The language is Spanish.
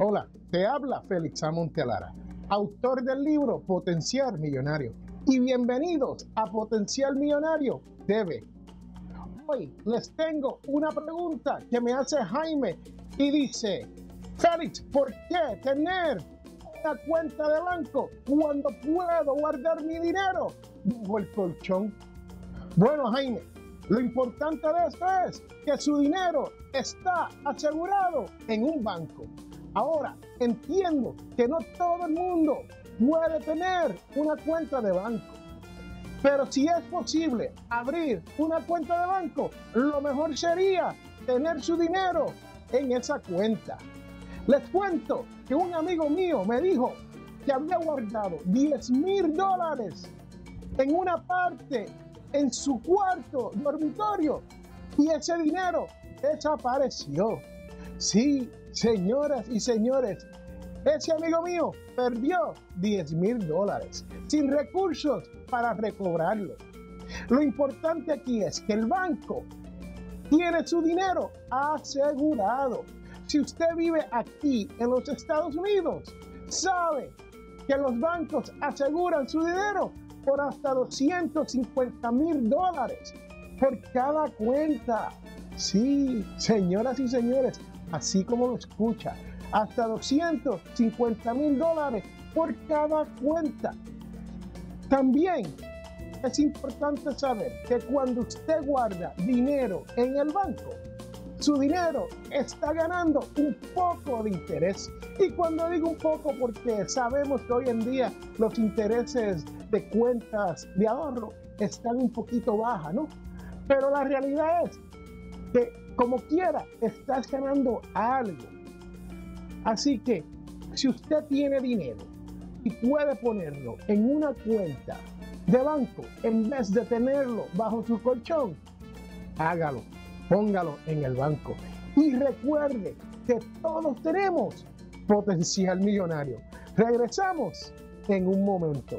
Hola, te habla Félix Amontelara, autor del libro Potencial Millonario. Y bienvenidos a Potencial Millonario TV. Hoy les tengo una pregunta que me hace Jaime y dice, Félix, ¿por qué tener una cuenta de banco cuando puedo guardar mi dinero bajo el colchón? Bueno, Jaime, lo importante de esto es que su dinero está asegurado en un banco. Ahora, entiendo que no todo el mundo puede tener una cuenta de banco. Pero si es posible abrir una cuenta de banco, lo mejor sería tener su dinero en esa cuenta. Les cuento que un amigo mío me dijo que había guardado 10 mil dólares en una parte en su cuarto dormitorio y ese dinero desapareció. Sí, señoras y señores, ese amigo mío perdió 10 mil dólares sin recursos para recobrarlo. Lo importante aquí es que el banco tiene su dinero asegurado. Si usted vive aquí en los Estados Unidos, sabe que los bancos aseguran su dinero por hasta 250 mil dólares por cada cuenta. Sí, señoras y señores, así como lo escucha, hasta 250 mil dólares por cada cuenta. También es importante saber que cuando usted guarda dinero en el banco, su dinero está ganando un poco de interés. Y cuando digo un poco, porque sabemos que hoy en día los intereses de cuentas de ahorro están un poquito bajas, ¿no? Pero la realidad es que como quiera, estás ganando algo. Así que si usted tiene dinero y puede ponerlo en una cuenta de banco en vez de tenerlo bajo su colchón, hágalo, póngalo en el banco. Y recuerde que todos tenemos potencial millonario. Regresamos en un momento.